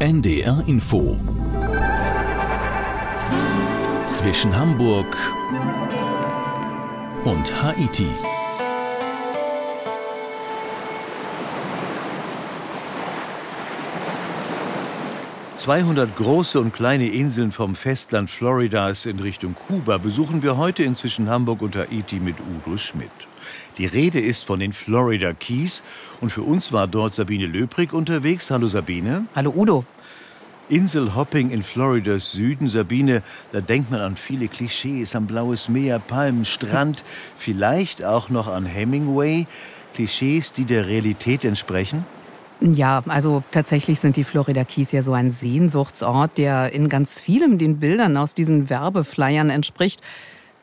NDR Info zwischen Hamburg und Haiti. 200 große und kleine Inseln vom Festland Floridas in Richtung Kuba besuchen wir heute inzwischen Hamburg und Haiti mit Udo Schmidt. Die Rede ist von den Florida Keys und für uns war dort Sabine Löbrig unterwegs. Hallo Sabine. Hallo Udo. Inselhopping in Floridas Süden. Sabine, da denkt man an viele Klischees, an blaues Meer, Palmen, Strand, vielleicht auch noch an Hemingway. Klischees, die der Realität entsprechen? Ja, also tatsächlich sind die Florida Keys ja so ein Sehnsuchtsort, der in ganz vielem den Bildern aus diesen Werbeflyern entspricht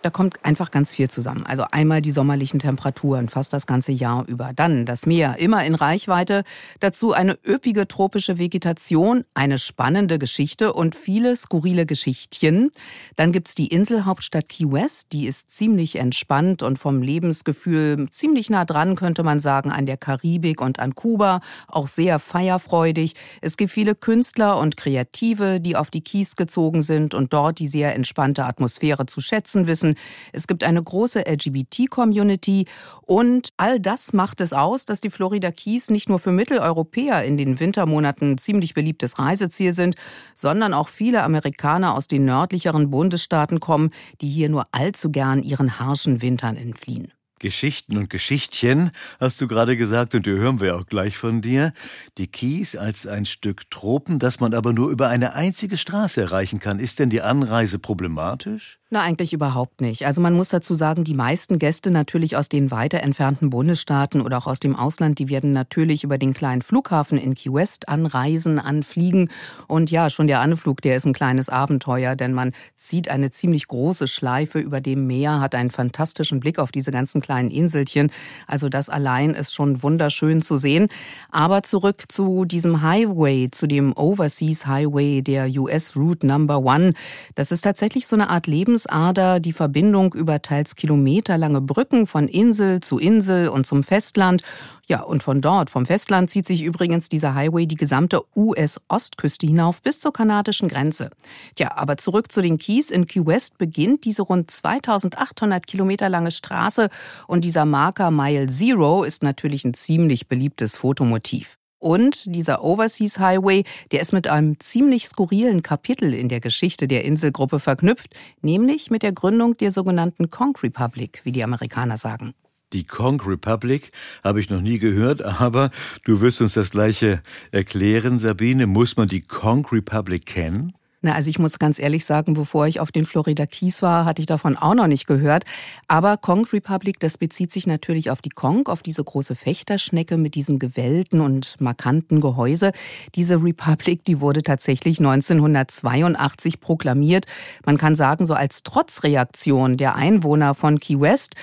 da kommt einfach ganz viel zusammen. Also einmal die sommerlichen Temperaturen, fast das ganze Jahr über. Dann das Meer, immer in Reichweite. Dazu eine üppige tropische Vegetation, eine spannende Geschichte und viele skurrile Geschichtchen. Dann gibt's die Inselhauptstadt Key West, die ist ziemlich entspannt und vom Lebensgefühl ziemlich nah dran, könnte man sagen, an der Karibik und an Kuba. Auch sehr feierfreudig. Es gibt viele Künstler und Kreative, die auf die Keys gezogen sind und dort die sehr entspannte Atmosphäre zu schätzen wissen. Es gibt eine große LGBT-Community und all das macht es aus, dass die Florida Keys nicht nur für Mitteleuropäer in den Wintermonaten ziemlich beliebtes Reiseziel sind, sondern auch viele Amerikaner aus den nördlicheren Bundesstaaten kommen, die hier nur allzu gern ihren harschen Wintern entfliehen. Geschichten und Geschichtchen, hast du gerade gesagt, und die hören wir auch gleich von dir. Die Kies als ein Stück Tropen, das man aber nur über eine einzige Straße erreichen kann. Ist denn die Anreise problematisch? Na, eigentlich überhaupt nicht. Also man muss dazu sagen, die meisten Gäste natürlich aus den weiter entfernten Bundesstaaten oder auch aus dem Ausland, die werden natürlich über den kleinen Flughafen in Key West anreisen, anfliegen. Und ja, schon der Anflug, der ist ein kleines Abenteuer, denn man zieht eine ziemlich große Schleife über dem Meer, hat einen fantastischen Blick auf diese ganzen kleinen Inselchen. Also das allein ist schon wunderschön zu sehen. Aber zurück zu diesem Highway, zu dem Overseas Highway, der US Route Number One. Das ist tatsächlich so eine Art Lebens Lebensader, die Verbindung über teils kilometerlange Brücken von Insel zu Insel und zum Festland. Ja, und von dort, vom Festland, zieht sich übrigens dieser Highway die gesamte US-Ostküste hinauf bis zur kanadischen Grenze. Tja, aber zurück zu den Keys. In Key West beginnt diese rund 2800 Kilometer lange Straße und dieser Marker Mile Zero ist natürlich ein ziemlich beliebtes Fotomotiv. Und dieser Overseas Highway, der ist mit einem ziemlich skurrilen Kapitel in der Geschichte der Inselgruppe verknüpft, nämlich mit der Gründung der sogenannten Conch Republic, wie die Amerikaner sagen. Die Conch Republic habe ich noch nie gehört, aber du wirst uns das gleiche erklären, Sabine. Muss man die Conch Republic kennen? Na, also ich muss ganz ehrlich sagen, bevor ich auf den Florida Keys war, hatte ich davon auch noch nicht gehört. Aber Kong Republic, das bezieht sich natürlich auf die Kong, auf diese große Fechterschnecke mit diesem gewellten und markanten Gehäuse. Diese Republic, die wurde tatsächlich 1982 proklamiert. Man kann sagen, so als Trotzreaktion der Einwohner von Key West.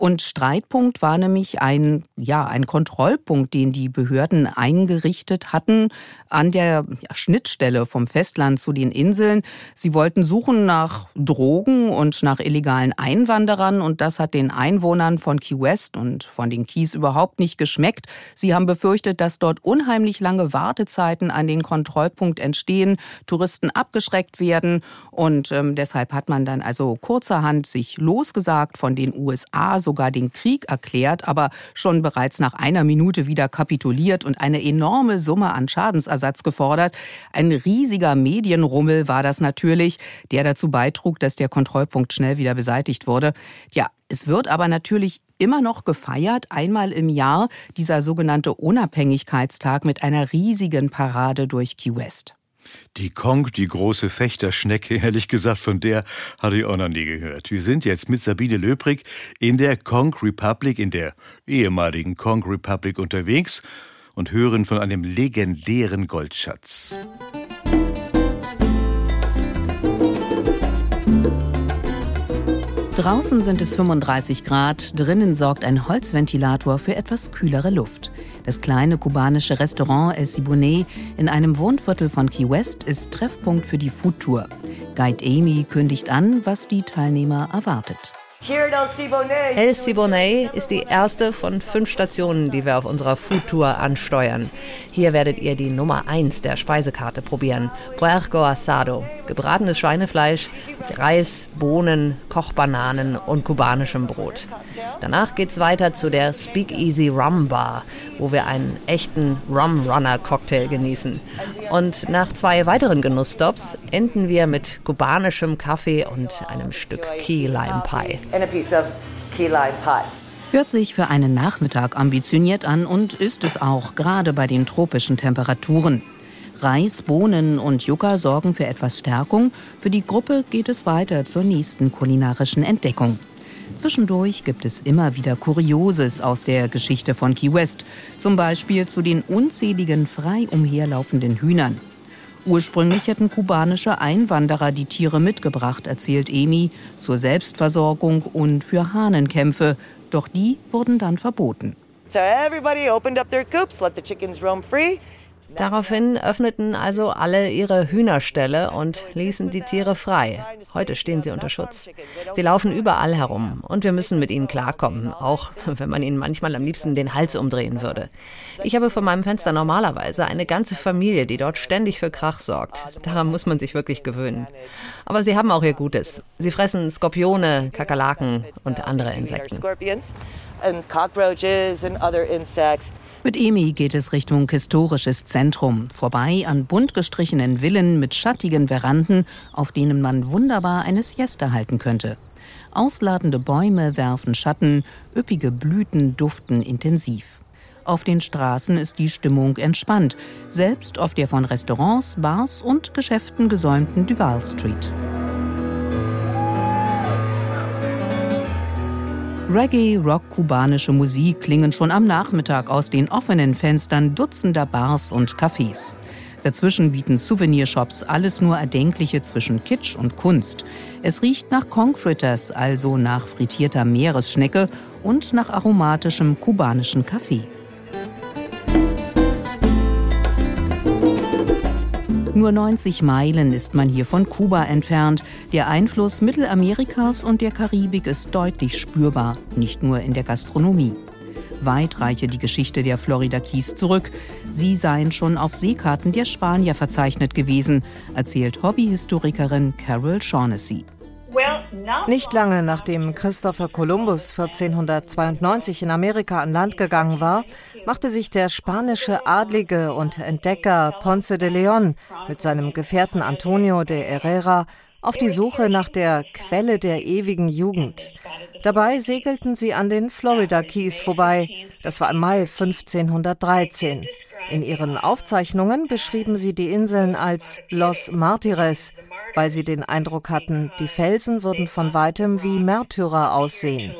Und Streitpunkt war nämlich ein, ja, ein Kontrollpunkt, den die Behörden eingerichtet hatten an der Schnittstelle vom Festland zu den Inseln. Sie wollten suchen nach Drogen und nach illegalen Einwanderern und das hat den Einwohnern von Key West und von den Keys überhaupt nicht geschmeckt. Sie haben befürchtet, dass dort unheimlich lange Wartezeiten an den Kontrollpunkt entstehen, Touristen abgeschreckt werden und ähm, deshalb hat man dann also kurzerhand sich losgesagt von den USA, sogar den Krieg erklärt, aber schon bereits nach einer Minute wieder kapituliert und eine enorme Summe an Schadensersatz gefordert. Ein riesiger Medienrummel war das natürlich, der dazu beitrug, dass der Kontrollpunkt schnell wieder beseitigt wurde. Ja, es wird aber natürlich immer noch gefeiert, einmal im Jahr, dieser sogenannte Unabhängigkeitstag mit einer riesigen Parade durch Key West. Die Kong, die große Fechterschnecke, ehrlich gesagt, von der hatte ich auch noch nie gehört. Wir sind jetzt mit Sabine Löbrig in der Kong Republic, in der ehemaligen Kong Republic unterwegs und hören von einem legendären Goldschatz. Draußen sind es 35 Grad, drinnen sorgt ein Holzventilator für etwas kühlere Luft. Das kleine kubanische Restaurant El Siboney in einem Wohnviertel von Key West ist Treffpunkt für die Foodtour. Guide Amy kündigt an, was die Teilnehmer erwartet. El Siboney ist die erste von fünf Stationen, die wir auf unserer Foodtour ansteuern. Hier werdet ihr die Nummer 1 der Speisekarte probieren. Puerco asado. Gebratenes Schweinefleisch, Reis, Bohnen, Kochbananen und kubanischem Brot. Danach geht's weiter zu der Speakeasy Rum Bar, wo wir einen echten Rum Runner Cocktail genießen. Und nach zwei weiteren Genussstops enden wir mit kubanischem Kaffee und einem Stück Key Lime Pie. Hört sich für einen Nachmittag ambitioniert an und ist es auch, gerade bei den tropischen Temperaturen. Reis, Bohnen und Yucca sorgen für etwas Stärkung. Für die Gruppe geht es weiter zur nächsten kulinarischen Entdeckung. Zwischendurch gibt es immer wieder Kurioses aus der Geschichte von Key West, zum Beispiel zu den unzähligen frei umherlaufenden Hühnern. Ursprünglich hätten kubanische Einwanderer die Tiere mitgebracht, erzählt Emi, zur Selbstversorgung und für Hahnenkämpfe. Doch die wurden dann verboten. So everybody opened up their coops, let the chickens roam free. Daraufhin öffneten also alle ihre Hühnerställe und ließen die Tiere frei. Heute stehen sie unter Schutz. Sie laufen überall herum und wir müssen mit ihnen klarkommen, auch wenn man ihnen manchmal am liebsten den Hals umdrehen würde. Ich habe vor meinem Fenster normalerweise eine ganze Familie, die dort ständig für Krach sorgt. Daran muss man sich wirklich gewöhnen. Aber sie haben auch ihr Gutes. Sie fressen Skorpione, Kakerlaken und andere Insekten. Mit Emi geht es Richtung historisches Zentrum, vorbei an bunt gestrichenen Villen mit schattigen Veranden, auf denen man wunderbar eine Siesta halten könnte. Ausladende Bäume werfen Schatten, üppige Blüten duften intensiv. Auf den Straßen ist die Stimmung entspannt, selbst auf der von Restaurants, Bars und Geschäften gesäumten Duval Street. Reggae, Rock, kubanische Musik klingen schon am Nachmittag aus den offenen Fenstern dutzender Bars und Cafés. Dazwischen bieten Souvenirshops alles nur Erdenkliche zwischen Kitsch und Kunst. Es riecht nach Concfritters, also nach frittierter Meeresschnecke und nach aromatischem kubanischen Kaffee. Nur 90 Meilen ist man hier von Kuba entfernt. Der Einfluss Mittelamerikas und der Karibik ist deutlich spürbar, nicht nur in der Gastronomie. Weit reiche die Geschichte der Florida Keys zurück. Sie seien schon auf Seekarten der Spanier verzeichnet gewesen, erzählt Hobbyhistorikerin Carol Shaughnessy. Nicht lange nachdem Christopher Columbus 1492 in Amerika an Land gegangen war, machte sich der spanische Adlige und Entdecker Ponce de Leon mit seinem Gefährten Antonio de Herrera auf die Suche nach der Quelle der ewigen Jugend. Dabei segelten sie an den Florida Keys vorbei. Das war im Mai 1513. In ihren Aufzeichnungen beschrieben sie die Inseln als Los Martires, weil sie den Eindruck hatten, die Felsen würden von weitem wie Märtyrer aussehen.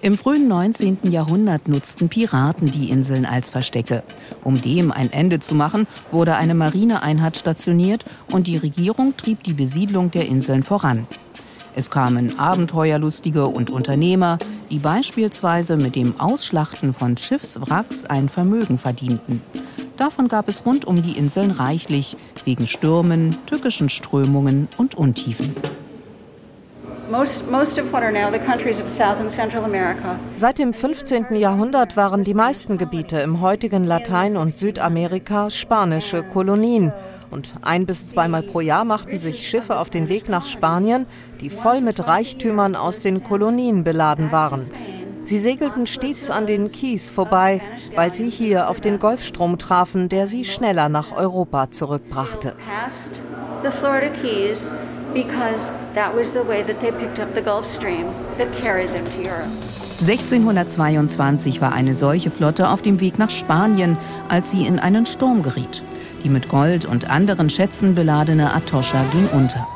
Im frühen 19. Jahrhundert nutzten Piraten die Inseln als Verstecke. Um dem ein Ende zu machen, wurde eine Marineeinheit stationiert und die Regierung trieb die Besiedlung der Inseln voran. Es kamen Abenteuerlustige und Unternehmer, die beispielsweise mit dem Ausschlachten von Schiffswracks ein Vermögen verdienten. Davon gab es rund um die Inseln reichlich, wegen Stürmen, tückischen Strömungen und Untiefen. Seit dem 15. Jahrhundert waren die meisten Gebiete im heutigen Latein- und Südamerika spanische Kolonien. Und ein bis zweimal pro Jahr machten sich Schiffe auf den Weg nach Spanien, die voll mit Reichtümern aus den Kolonien beladen waren. Sie segelten stets an den Keys vorbei, weil sie hier auf den Golfstrom trafen, der sie schneller nach Europa zurückbrachte. because that was the way that they picked up the Gulf Stream that carried them to Europe. 1622 war eine solche Flotte auf dem Weg nach Spanien, als sie in einen Sturm geriet. Die mit Gold und anderen Schätzen beladene Atoscha ging unter.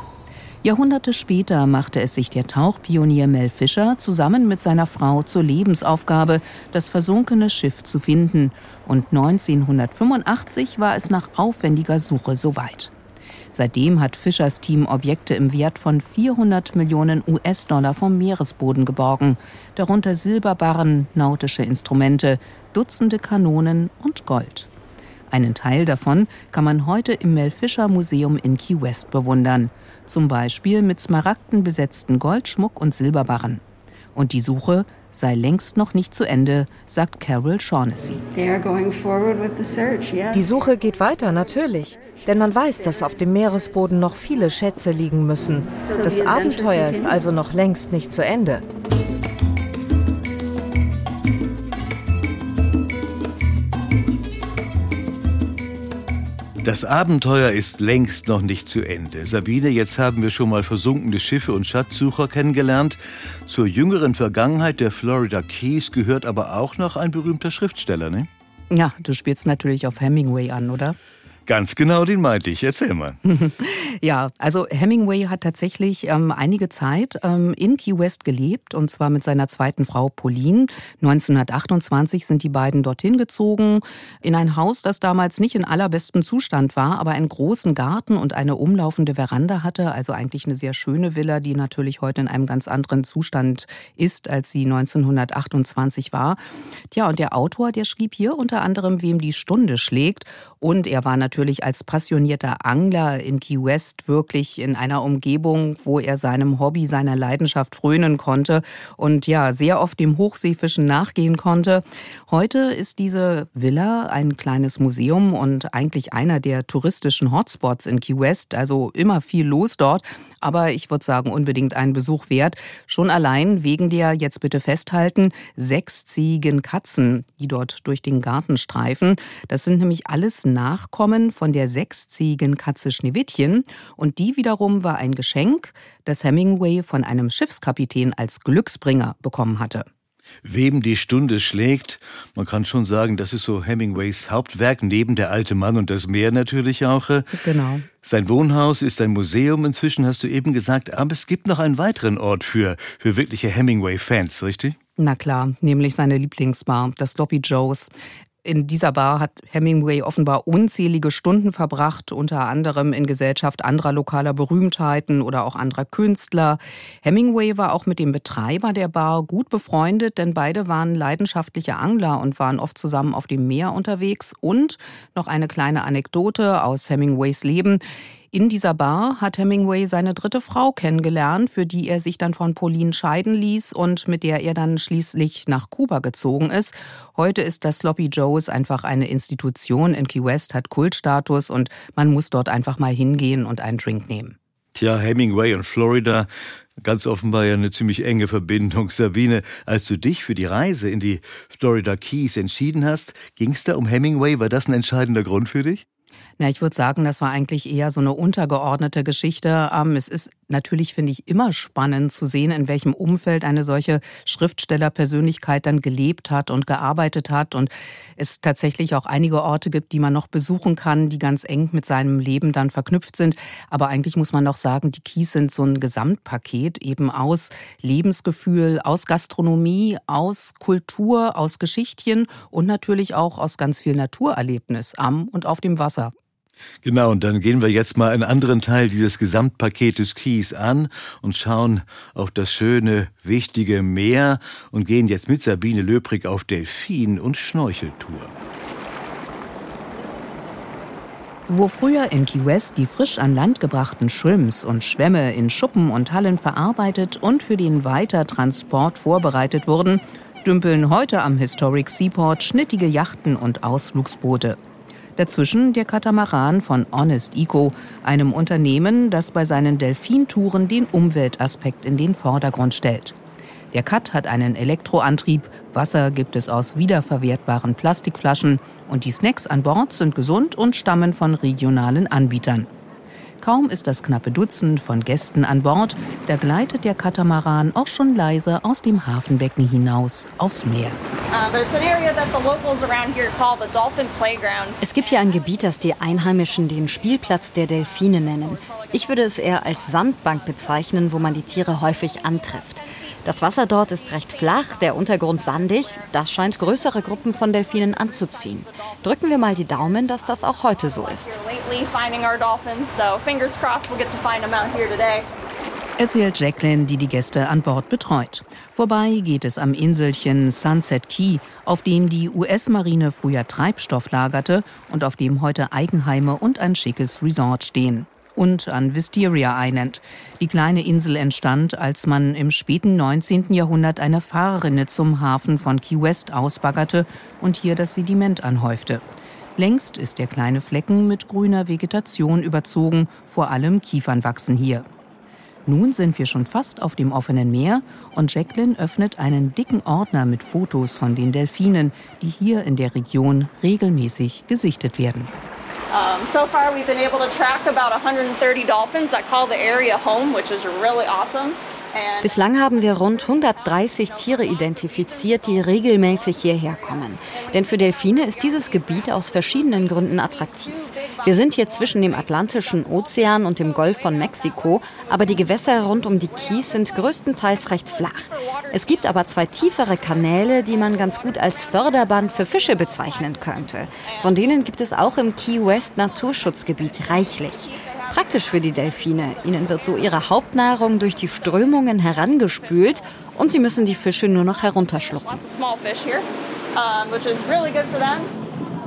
Jahrhunderte später machte es sich der Tauchpionier Mel Fischer zusammen mit seiner Frau zur Lebensaufgabe, das versunkene Schiff zu finden. Und 1985 war es nach aufwendiger Suche soweit. Seitdem hat Fischers Team Objekte im Wert von 400 Millionen US-Dollar vom Meeresboden geborgen, darunter Silberbarren, nautische Instrumente, Dutzende Kanonen und Gold. Einen Teil davon kann man heute im Mel Fisher Museum in Key West bewundern. Zum Beispiel mit Smaragden besetzten Goldschmuck und Silberbarren. Und die Suche sei längst noch nicht zu Ende, sagt Carol Shaughnessy. Die Suche geht weiter, natürlich. Denn man weiß, dass auf dem Meeresboden noch viele Schätze liegen müssen. Das Abenteuer ist also noch längst nicht zu Ende. Das Abenteuer ist längst noch nicht zu Ende. Sabine, jetzt haben wir schon mal versunkene Schiffe und Schatzsucher kennengelernt. Zur jüngeren Vergangenheit der Florida Keys gehört aber auch noch ein berühmter Schriftsteller, ne? Ja, du spielst natürlich auf Hemingway an, oder? Ganz genau, den meinte ich. Erzähl mal. ja, also Hemingway hat tatsächlich ähm, einige Zeit ähm, in Key West gelebt und zwar mit seiner zweiten Frau Pauline. 1928 sind die beiden dorthin gezogen in ein Haus, das damals nicht in allerbestem Zustand war, aber einen großen Garten und eine umlaufende Veranda hatte. Also eigentlich eine sehr schöne Villa, die natürlich heute in einem ganz anderen Zustand ist, als sie 1928 war. Tja, und der Autor, der schrieb hier unter anderem, wem die Stunde schlägt. Und er war natürlich natürlich als passionierter Angler in Key West wirklich in einer Umgebung, wo er seinem Hobby, seiner Leidenschaft frönen konnte und ja, sehr oft dem Hochseefischen nachgehen konnte. Heute ist diese Villa ein kleines Museum und eigentlich einer der touristischen Hotspots in Key West, also immer viel los dort aber ich würde sagen, unbedingt einen Besuch wert. Schon allein wegen der, jetzt bitte festhalten, sechsziehigen Katzen, die dort durch den Garten streifen. Das sind nämlich alles Nachkommen von der sechsziehigen Katze Schneewittchen. Und die wiederum war ein Geschenk, das Hemingway von einem Schiffskapitän als Glücksbringer bekommen hatte. Wem die Stunde schlägt, man kann schon sagen, das ist so Hemingways Hauptwerk, neben Der alte Mann und das Meer natürlich auch. Genau. Sein Wohnhaus ist ein Museum inzwischen, hast du eben gesagt, aber es gibt noch einen weiteren Ort für, für wirkliche Hemingway-Fans, richtig? Na klar, nämlich seine Lieblingsbar, das Sloppy Joes. In dieser Bar hat Hemingway offenbar unzählige Stunden verbracht, unter anderem in Gesellschaft anderer lokaler Berühmtheiten oder auch anderer Künstler. Hemingway war auch mit dem Betreiber der Bar gut befreundet, denn beide waren leidenschaftliche Angler und waren oft zusammen auf dem Meer unterwegs. Und noch eine kleine Anekdote aus Hemingways Leben. In dieser Bar hat Hemingway seine dritte Frau kennengelernt, für die er sich dann von Pauline scheiden ließ und mit der er dann schließlich nach Kuba gezogen ist. Heute ist das Sloppy Joe's einfach eine Institution in Key West, hat Kultstatus und man muss dort einfach mal hingehen und einen Drink nehmen. Tja, Hemingway und Florida, ganz offenbar ja eine ziemlich enge Verbindung. Sabine, als du dich für die Reise in die Florida Keys entschieden hast, ging es da um Hemingway? War das ein entscheidender Grund für dich? Na, ich würde sagen, das war eigentlich eher so eine untergeordnete Geschichte. Ähm, es ist natürlich, finde ich, immer spannend zu sehen, in welchem Umfeld eine solche Schriftstellerpersönlichkeit dann gelebt hat und gearbeitet hat. Und es tatsächlich auch einige Orte gibt, die man noch besuchen kann, die ganz eng mit seinem Leben dann verknüpft sind. Aber eigentlich muss man doch sagen, die Kies sind so ein Gesamtpaket eben aus Lebensgefühl, aus Gastronomie, aus Kultur, aus Geschichtchen und natürlich auch aus ganz viel Naturerlebnis am und auf dem Wasser. Genau, und dann gehen wir jetzt mal einen anderen Teil dieses Gesamtpaketes Kies an und schauen auf das schöne, wichtige Meer und gehen jetzt mit Sabine Löbrig auf Delfin- und Schnorcheltour. Wo früher in Key West die frisch an Land gebrachten Shrimps und Schwämme in Schuppen und Hallen verarbeitet und für den Weitertransport vorbereitet wurden, dümpeln heute am Historic Seaport schnittige Yachten und Ausflugsboote. Dazwischen der Katamaran von Honest Eco, einem Unternehmen, das bei seinen Delfintouren den Umweltaspekt in den Vordergrund stellt. Der Cut hat einen Elektroantrieb, Wasser gibt es aus wiederverwertbaren Plastikflaschen und die Snacks an Bord sind gesund und stammen von regionalen Anbietern. Kaum ist das knappe Dutzend von Gästen an Bord, da gleitet der Katamaran auch schon leise aus dem Hafenbecken hinaus aufs Meer. Uh, es gibt hier ein Gebiet, das die Einheimischen den Spielplatz der Delfine nennen. Ich würde es eher als Sandbank bezeichnen, wo man die Tiere häufig antrifft. Das Wasser dort ist recht flach, der Untergrund sandig. Das scheint größere Gruppen von Delfinen anzuziehen. Drücken wir mal die Daumen, dass das auch heute so ist. erzählt Jacqueline, die die Gäste an Bord betreut. Vorbei geht es am Inselchen Sunset Key, auf dem die US-Marine früher Treibstoff lagerte und auf dem heute Eigenheime und ein schickes Resort stehen. Und an Wisteria Island. Die kleine Insel entstand, als man im späten 19. Jahrhundert eine Fahrrinne zum Hafen von Key West ausbaggerte und hier das Sediment anhäufte. Längst ist der kleine Flecken mit grüner Vegetation überzogen, vor allem Kiefern wachsen hier. Nun sind wir schon fast auf dem offenen Meer und Jacqueline öffnet einen dicken Ordner mit Fotos von den Delfinen, die hier in der Region regelmäßig gesichtet werden. Um, so far, we've been able to track about 130 dolphins that call the area home, which is really awesome. Bislang haben wir rund 130 Tiere identifiziert, die regelmäßig hierher kommen. Denn für Delfine ist dieses Gebiet aus verschiedenen Gründen attraktiv. Wir sind hier zwischen dem Atlantischen Ozean und dem Golf von Mexiko, aber die Gewässer rund um die Keys sind größtenteils recht flach. Es gibt aber zwei tiefere Kanäle, die man ganz gut als Förderband für Fische bezeichnen könnte. Von denen gibt es auch im Key West Naturschutzgebiet reichlich. Praktisch für die Delfine. Ihnen wird so ihre Hauptnahrung durch die Strömungen herangespült und sie müssen die Fische nur noch herunterschlucken.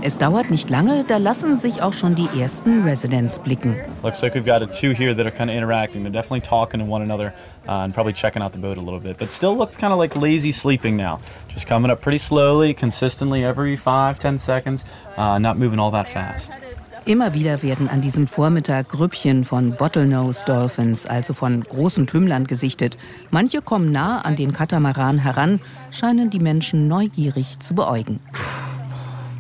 Es dauert nicht lange, da lassen sich auch schon die ersten Residents blicken. Looks like we've got two here that are kind of interacting. They're definitely talking to one another uh, and probably checking out the boat a little bit. But still looks kind of like lazy sleeping now. Just coming up pretty slowly, consistently every five, ten seconds, uh, not moving all that fast. Immer wieder werden an diesem Vormittag Grüppchen von Bottlenose Dolphins, also von großen Tümmlern, gesichtet. Manche kommen nah an den Katamaran heran, scheinen die Menschen neugierig zu beäugen.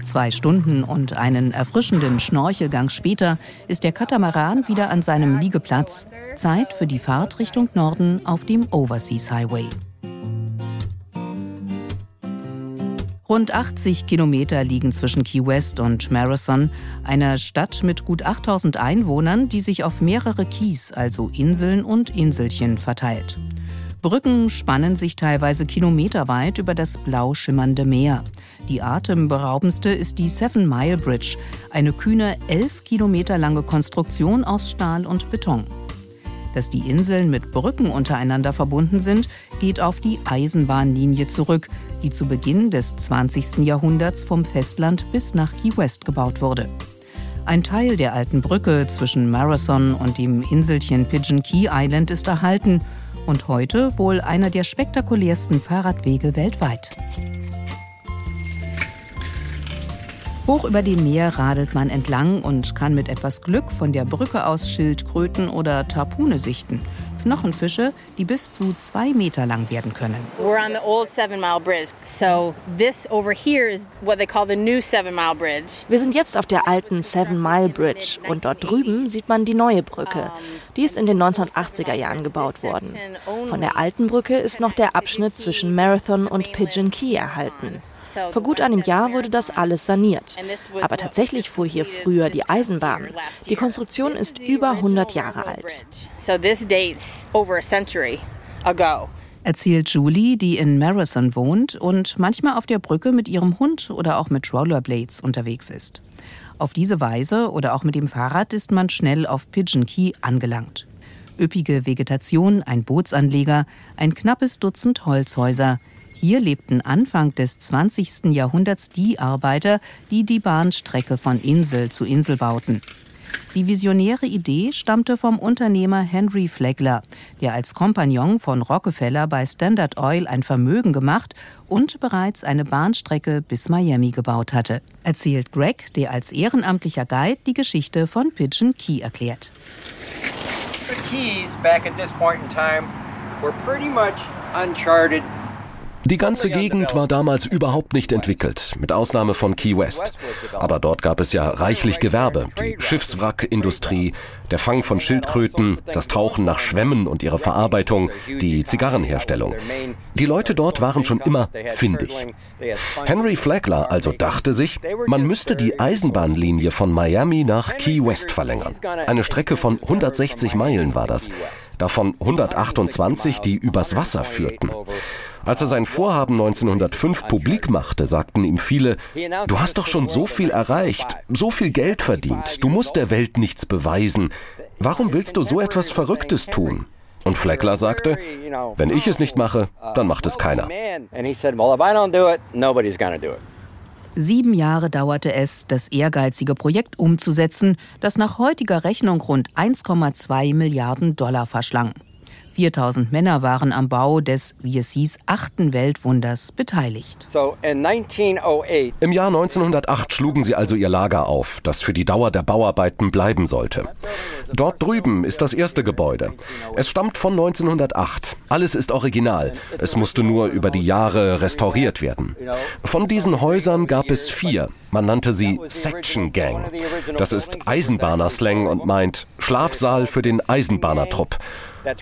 Zwei Stunden und einen erfrischenden Schnorchelgang später ist der Katamaran wieder an seinem Liegeplatz. Zeit für die Fahrt Richtung Norden auf dem Overseas Highway. Rund 80 Kilometer liegen zwischen Key West und Marathon, einer Stadt mit gut 8000 Einwohnern, die sich auf mehrere Keys, also Inseln und Inselchen, verteilt. Brücken spannen sich teilweise kilometerweit über das blau schimmernde Meer. Die atemberaubendste ist die Seven Mile Bridge, eine kühne elf Kilometer lange Konstruktion aus Stahl und Beton. Dass die Inseln mit Brücken untereinander verbunden sind, geht auf die Eisenbahnlinie zurück, die zu Beginn des 20. Jahrhunderts vom Festland bis nach Key West gebaut wurde. Ein Teil der alten Brücke zwischen Marathon und dem Inselchen Pigeon Key Island ist erhalten und heute wohl einer der spektakulärsten Fahrradwege weltweit. Hoch über dem Meer radelt man entlang und kann mit etwas Glück von der Brücke aus Schildkröten oder Tarpune sichten. Knochenfische, die bis zu zwei Meter lang werden können. We're on the old Seven Mile Bridge, so this over here is what they call the new Seven Mile Bridge. Wir sind jetzt auf der alten Seven Mile Bridge und dort drüben sieht man die neue Brücke. Die ist in den 1980er Jahren gebaut worden. Von der alten Brücke ist noch der Abschnitt zwischen Marathon und Pigeon Key erhalten. Vor gut einem Jahr wurde das alles saniert. Aber tatsächlich fuhr hier früher die Eisenbahn. Die Konstruktion ist über 100 Jahre alt. Erzählt Julie, die in Marathon wohnt und manchmal auf der Brücke mit ihrem Hund oder auch mit Rollerblades unterwegs ist. Auf diese Weise oder auch mit dem Fahrrad ist man schnell auf Pigeon Key angelangt. Üppige Vegetation, ein Bootsanleger, ein knappes Dutzend Holzhäuser, hier lebten Anfang des 20. Jahrhunderts die Arbeiter, die die Bahnstrecke von Insel zu Insel bauten. Die visionäre Idee stammte vom Unternehmer Henry Flagler, der als Kompagnon von Rockefeller bei Standard Oil ein Vermögen gemacht und bereits eine Bahnstrecke bis Miami gebaut hatte. Erzählt Greg, der als ehrenamtlicher Guide die Geschichte von Pigeon Key erklärt. The keys back at this point in time were pretty much uncharted die ganze Gegend war damals überhaupt nicht entwickelt, mit Ausnahme von Key West. Aber dort gab es ja reichlich Gewerbe, die Schiffswrackindustrie, der Fang von Schildkröten, das Tauchen nach Schwämmen und ihre Verarbeitung, die Zigarrenherstellung. Die Leute dort waren schon immer findig. Henry Flagler also dachte sich, man müsste die Eisenbahnlinie von Miami nach Key West verlängern. Eine Strecke von 160 Meilen war das, davon 128, die übers Wasser führten. Als er sein Vorhaben 1905 publik machte, sagten ihm viele, du hast doch schon so viel erreicht, so viel Geld verdient, du musst der Welt nichts beweisen. Warum willst du so etwas Verrücktes tun? Und Fleckler sagte, wenn ich es nicht mache, dann macht es keiner. Sieben Jahre dauerte es, das ehrgeizige Projekt umzusetzen, das nach heutiger Rechnung rund 1,2 Milliarden Dollar verschlang. 4000 Männer waren am Bau des, wie es hieß, achten Weltwunders beteiligt. Oh Im Jahr 1908 schlugen sie also ihr Lager auf, das für die Dauer der Bauarbeiten bleiben sollte. Dort drüben ist das erste Gebäude. Es stammt von 1908. Alles ist original. Es musste nur über die Jahre restauriert werden. Von diesen Häusern gab es vier. Man nannte sie Section Gang. Das ist Eisenbahnerslang und meint Schlafsaal für den Eisenbahnertrupp.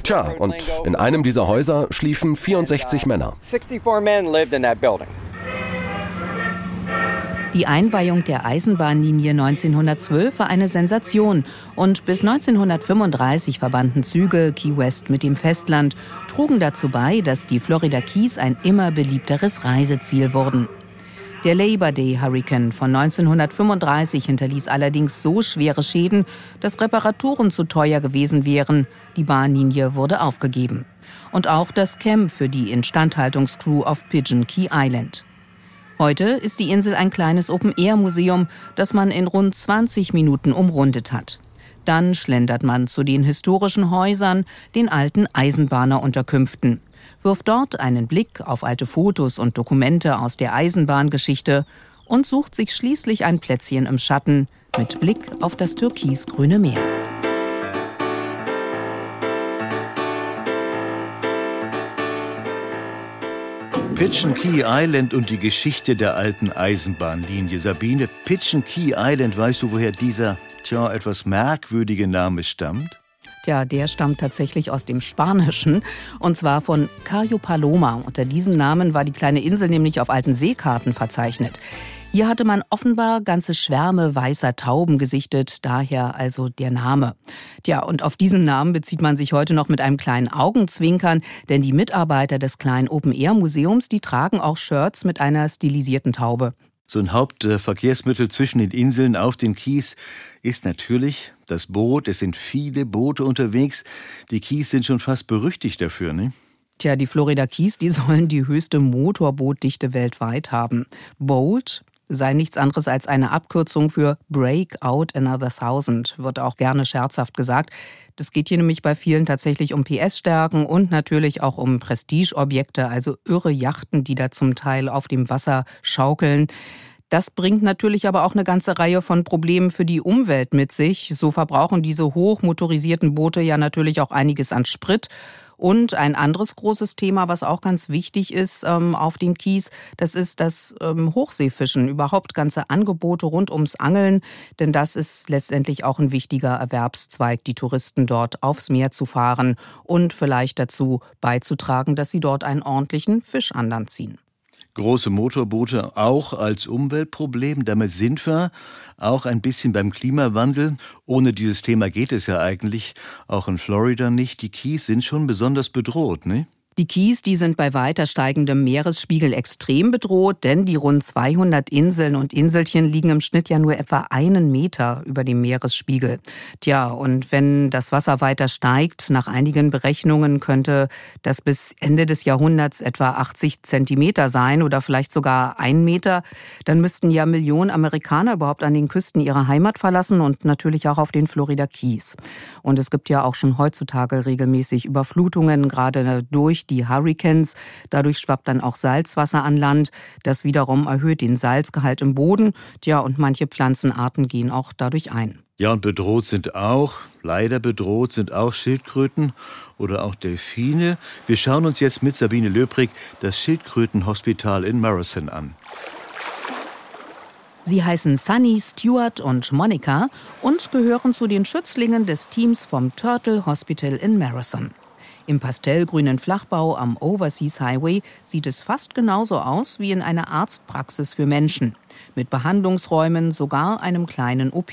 Tja, und in einem dieser Häuser schliefen 64 Männer. Die Einweihung der Eisenbahnlinie 1912 war eine Sensation und bis 1935 verbanden Züge Key West mit dem Festland, trugen dazu bei, dass die Florida Keys ein immer beliebteres Reiseziel wurden. Der Labor Day Hurricane von 1935 hinterließ allerdings so schwere Schäden, dass Reparaturen zu teuer gewesen wären. Die Bahnlinie wurde aufgegeben. Und auch das Camp für die Instandhaltungscrew auf Pigeon Key Island. Heute ist die Insel ein kleines Open-Air-Museum, das man in rund 20 Minuten umrundet hat. Dann schlendert man zu den historischen Häusern, den alten Eisenbahnerunterkünften wirft dort einen Blick auf alte Fotos und Dokumente aus der Eisenbahngeschichte und sucht sich schließlich ein Plätzchen im Schatten mit Blick auf das türkisgrüne Meer. Pigeon Key Island und die Geschichte der alten Eisenbahnlinie. Sabine, Pigeon Key Island, weißt du, woher dieser, tja, etwas merkwürdige Name stammt? Ja, der stammt tatsächlich aus dem Spanischen und zwar von Cayo Paloma. Unter diesem Namen war die kleine Insel nämlich auf alten Seekarten verzeichnet. Hier hatte man offenbar ganze Schwärme weißer Tauben gesichtet, daher also der Name. Tja, und auf diesen Namen bezieht man sich heute noch mit einem kleinen Augenzwinkern, denn die Mitarbeiter des kleinen Open-Air-Museums, die tragen auch Shirts mit einer stilisierten Taube. So ein Hauptverkehrsmittel zwischen den Inseln auf den Kies ist natürlich das Boot. Es sind viele Boote unterwegs. Die Kies sind schon fast berüchtigt dafür, ne? Tja, die Florida Keys, die sollen die höchste Motorbootdichte weltweit haben. Bolt sei nichts anderes als eine Abkürzung für Break Out Another Thousand, wird auch gerne scherzhaft gesagt. Das geht hier nämlich bei vielen tatsächlich um PS-Stärken und natürlich auch um Prestigeobjekte, also irre Yachten, die da zum Teil auf dem Wasser schaukeln. Das bringt natürlich aber auch eine ganze Reihe von Problemen für die Umwelt mit sich. So verbrauchen diese hochmotorisierten Boote ja natürlich auch einiges an Sprit. Und ein anderes großes Thema, was auch ganz wichtig ist ähm, auf den Kies, das ist das ähm, Hochseefischen, überhaupt ganze Angebote rund ums Angeln, denn das ist letztendlich auch ein wichtiger Erwerbszweig, die Touristen dort aufs Meer zu fahren und vielleicht dazu beizutragen, dass sie dort einen ordentlichen Fisch an ziehen große Motorboote auch als Umweltproblem. Damit sind wir auch ein bisschen beim Klimawandel. Ohne dieses Thema geht es ja eigentlich auch in Florida nicht. Die Keys sind schon besonders bedroht, ne? Die Kies, die sind bei weiter steigendem Meeresspiegel extrem bedroht, denn die rund 200 Inseln und Inselchen liegen im Schnitt ja nur etwa einen Meter über dem Meeresspiegel. Tja, und wenn das Wasser weiter steigt, nach einigen Berechnungen könnte das bis Ende des Jahrhunderts etwa 80 Zentimeter sein oder vielleicht sogar ein Meter, dann müssten ja Millionen Amerikaner überhaupt an den Küsten ihre Heimat verlassen und natürlich auch auf den Florida Keys. Und es gibt ja auch schon heutzutage regelmäßig Überflutungen, gerade durch die Hurricanes. Dadurch schwappt dann auch Salzwasser an Land. Das wiederum erhöht den Salzgehalt im Boden. Tja, und manche Pflanzenarten gehen auch dadurch ein. Ja, und bedroht sind auch, leider bedroht sind auch Schildkröten oder auch Delfine. Wir schauen uns jetzt mit Sabine Löbrig das Schildkrötenhospital in Morrison an. Sie heißen Sunny, Stuart und Monica und gehören zu den Schützlingen des Teams vom Turtle Hospital in Marathon. Im pastellgrünen Flachbau am Overseas Highway sieht es fast genauso aus wie in einer Arztpraxis für Menschen, mit Behandlungsräumen, sogar einem kleinen OP.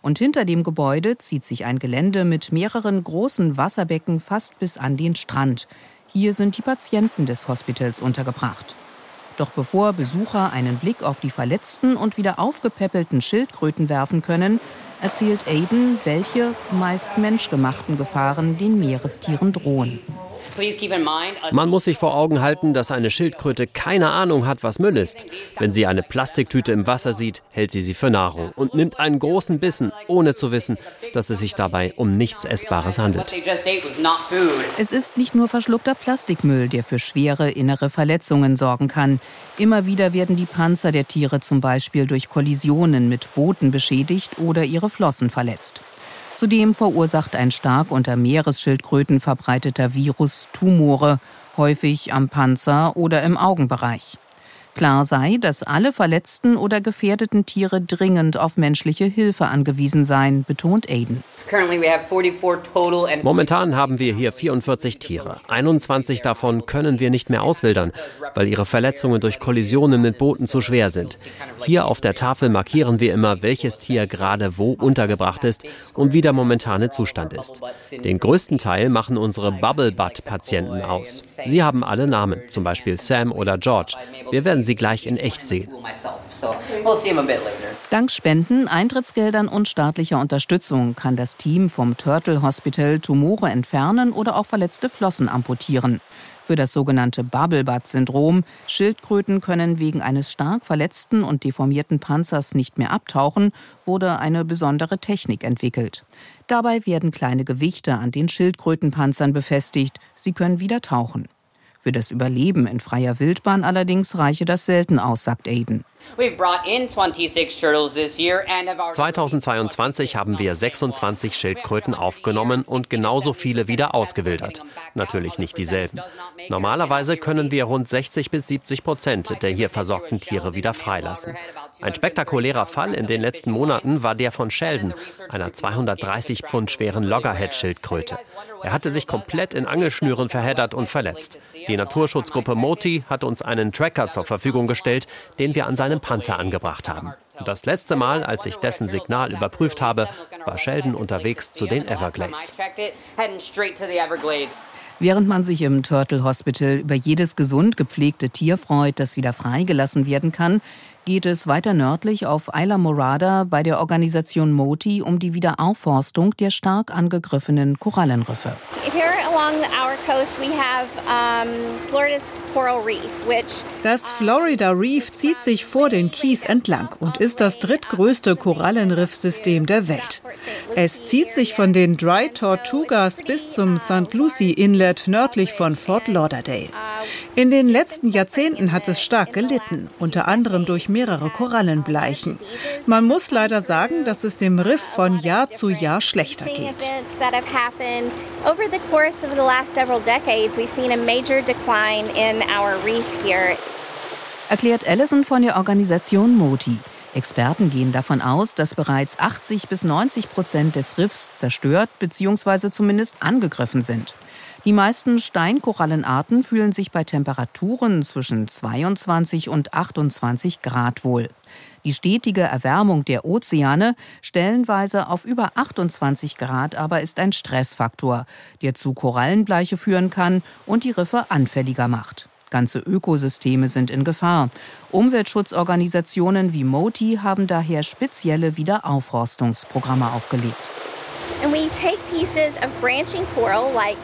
Und hinter dem Gebäude zieht sich ein Gelände mit mehreren großen Wasserbecken fast bis an den Strand. Hier sind die Patienten des Hospitals untergebracht. Doch bevor Besucher einen Blick auf die verletzten und wieder aufgepäppelten Schildkröten werfen können, erzählt Aiden, welche meist menschgemachten Gefahren den Meerestieren drohen. Man muss sich vor Augen halten, dass eine Schildkröte keine Ahnung hat, was Müll ist. Wenn sie eine Plastiktüte im Wasser sieht, hält sie sie für Nahrung und nimmt einen großen Bissen, ohne zu wissen, dass es sich dabei um nichts Essbares handelt. Es ist nicht nur verschluckter Plastikmüll, der für schwere innere Verletzungen sorgen kann. Immer wieder werden die Panzer der Tiere zum Beispiel durch Kollisionen mit Booten beschädigt oder ihre Flossen verletzt. Zudem verursacht ein stark unter Meeresschildkröten verbreiteter Virus Tumore, häufig am Panzer oder im Augenbereich. Klar sei, dass alle verletzten oder gefährdeten Tiere dringend auf menschliche Hilfe angewiesen seien, betont Aiden. Momentan haben wir hier 44 Tiere. 21 davon können wir nicht mehr auswildern, weil ihre Verletzungen durch Kollisionen mit Booten zu schwer sind. Hier auf der Tafel markieren wir immer, welches Tier gerade wo untergebracht ist und wie der momentane Zustand ist. Den größten Teil machen unsere Bubble Butt Patienten aus. Sie haben alle Namen, zum Beispiel Sam oder George. Wir werden sie gleich in echt sehen. Dank Spenden, Eintrittsgeldern und staatlicher Unterstützung kann das Team vom Turtle Hospital Tumore entfernen oder auch verletzte Flossen amputieren. Für das sogenannte Bubble-Butt-Syndrom, Schildkröten können wegen eines stark verletzten und deformierten Panzers nicht mehr abtauchen, wurde eine besondere Technik entwickelt. Dabei werden kleine Gewichte an den Schildkrötenpanzern befestigt, sie können wieder tauchen. Für das Überleben in freier Wildbahn allerdings reiche das selten aus, sagt Aiden. 2022 haben wir 26 Schildkröten aufgenommen und genauso viele wieder ausgewildert. Natürlich nicht dieselben. Normalerweise können wir rund 60 bis 70 Prozent der hier versorgten Tiere wieder freilassen. Ein spektakulärer Fall in den letzten Monaten war der von Sheldon, einer 230 Pfund schweren Loggerhead-Schildkröte. Er hatte sich komplett in Angelschnüren verheddert und verletzt. Die Naturschutzgruppe Moti hat uns einen Tracker zur Verfügung gestellt, den wir an seinem Panzer angebracht haben. Und das letzte Mal, als ich dessen Signal überprüft habe, war Sheldon unterwegs zu den Everglades. Während man sich im Turtle Hospital über jedes gesund gepflegte Tier freut, das wieder freigelassen werden kann, geht es weiter nördlich auf Isla Morada bei der Organisation MOTI um die Wiederaufforstung der stark angegriffenen Korallenriffe. Das Florida Reef zieht sich vor den Keys entlang und ist das drittgrößte Korallenriffsystem der Welt. Es zieht sich von den Dry Tortugas bis zum St. Lucie Inlet nördlich von Fort Lauderdale. In den letzten Jahrzehnten hat es stark gelitten, unter anderem durch mehrere Korallenbleichen. Man muss leider sagen, dass es dem Riff von Jahr zu Jahr schlechter geht. Erklärt Allison von der Organisation MOTI. Experten gehen davon aus, dass bereits 80 bis 90 Prozent des Riffs zerstört bzw. zumindest angegriffen sind. Die meisten Steinkorallenarten fühlen sich bei Temperaturen zwischen 22 und 28 Grad wohl. Die stetige Erwärmung der Ozeane, stellenweise auf über 28 Grad, aber ist ein Stressfaktor, der zu Korallenbleiche führen kann und die Riffe anfälliger macht. Ganze Ökosysteme sind in Gefahr. Umweltschutzorganisationen wie MOTI haben daher spezielle Wiederaufforstungsprogramme aufgelegt.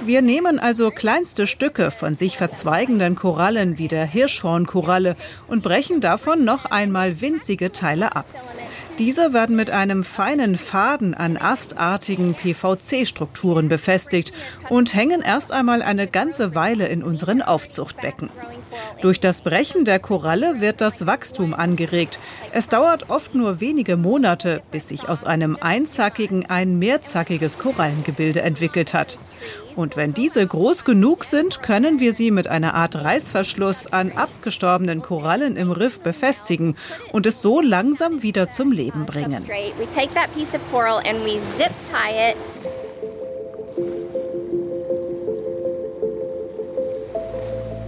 Wir nehmen also kleinste Stücke von sich verzweigenden Korallen wie der Hirschhornkoralle und brechen davon noch einmal winzige Teile ab. Diese werden mit einem feinen Faden an astartigen PVC-Strukturen befestigt und hängen erst einmal eine ganze Weile in unseren Aufzuchtbecken. Durch das Brechen der Koralle wird das Wachstum angeregt. Es dauert oft nur wenige Monate, bis sich aus einem einzackigen ein mehrzackiges Korallengebilde entwickelt hat. Und wenn diese groß genug sind, können wir sie mit einer Art Reißverschluss an abgestorbenen Korallen im Riff befestigen und es so langsam wieder zum Leben bringen.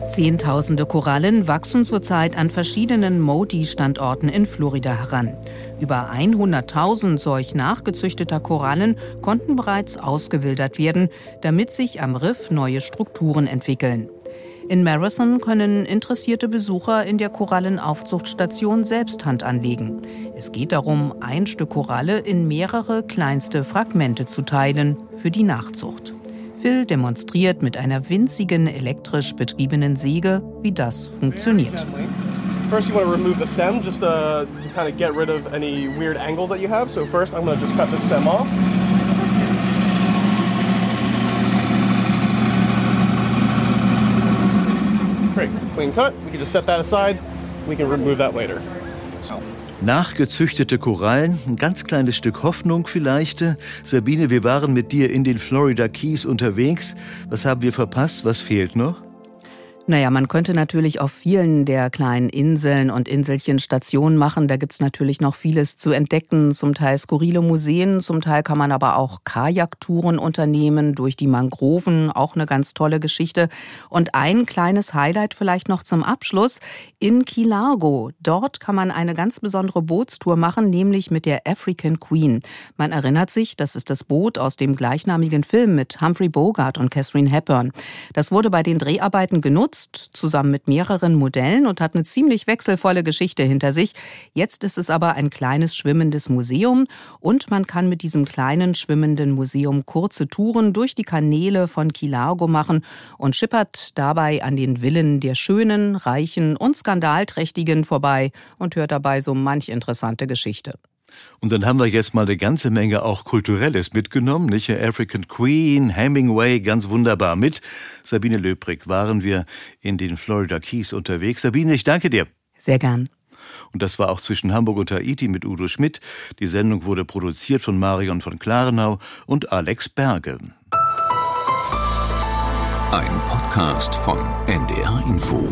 Zehntausende Korallen wachsen zurzeit an verschiedenen Modi-Standorten in Florida heran. Über 100.000 solch nachgezüchteter Korallen konnten bereits ausgewildert werden, damit sich am Riff neue Strukturen entwickeln. In Marathon können interessierte Besucher in der Korallenaufzuchtstation selbst Hand anlegen. Es geht darum, ein Stück Koralle in mehrere kleinste Fragmente zu teilen für die Nachzucht. Phil demonstriert mit einer winzigen elektrisch betriebenen Säge, wie das funktioniert. First, you want to remove the stem just to, to kind of get rid of any weird angles that you have. So first, I'm going to just cut the stem off. Great, clean cut. We can just set that aside. We can remove that later. Nachgezüchtete Korallen, ein ganz kleines Stück Hoffnung vielleicht. Sabine, wir waren mit dir in den Florida Keys unterwegs. Was haben wir verpasst? Was fehlt noch? Naja, man könnte natürlich auf vielen der kleinen Inseln und Inselchen Stationen machen. Da gibt's natürlich noch vieles zu entdecken, zum Teil skurrile Museen, zum Teil kann man aber auch Kajaktouren unternehmen durch die Mangroven, auch eine ganz tolle Geschichte. Und ein kleines Highlight vielleicht noch zum Abschluss in Key Largo. Dort kann man eine ganz besondere Bootstour machen, nämlich mit der African Queen. Man erinnert sich, das ist das Boot aus dem gleichnamigen Film mit Humphrey Bogart und Catherine Hepburn. Das wurde bei den Dreharbeiten genutzt genutzt, zusammen mit mehreren Modellen und hat eine ziemlich wechselvolle Geschichte hinter sich. Jetzt ist es aber ein kleines schwimmendes Museum und man kann mit diesem kleinen schwimmenden Museum kurze Touren durch die Kanäle von Kilargo machen und schippert dabei an den Villen der Schönen, Reichen und Skandalträchtigen vorbei und hört dabei so manch interessante Geschichte. Und dann haben wir jetzt mal eine ganze Menge auch Kulturelles mitgenommen, nicht? African Queen, Hemingway, ganz wunderbar mit. Sabine Löbrig waren wir in den Florida Keys unterwegs. Sabine, ich danke dir. Sehr gern. Und das war auch zwischen Hamburg und Haiti mit Udo Schmidt. Die Sendung wurde produziert von Marion von Klarenau und Alex Berge. Ein Podcast von NDR Info.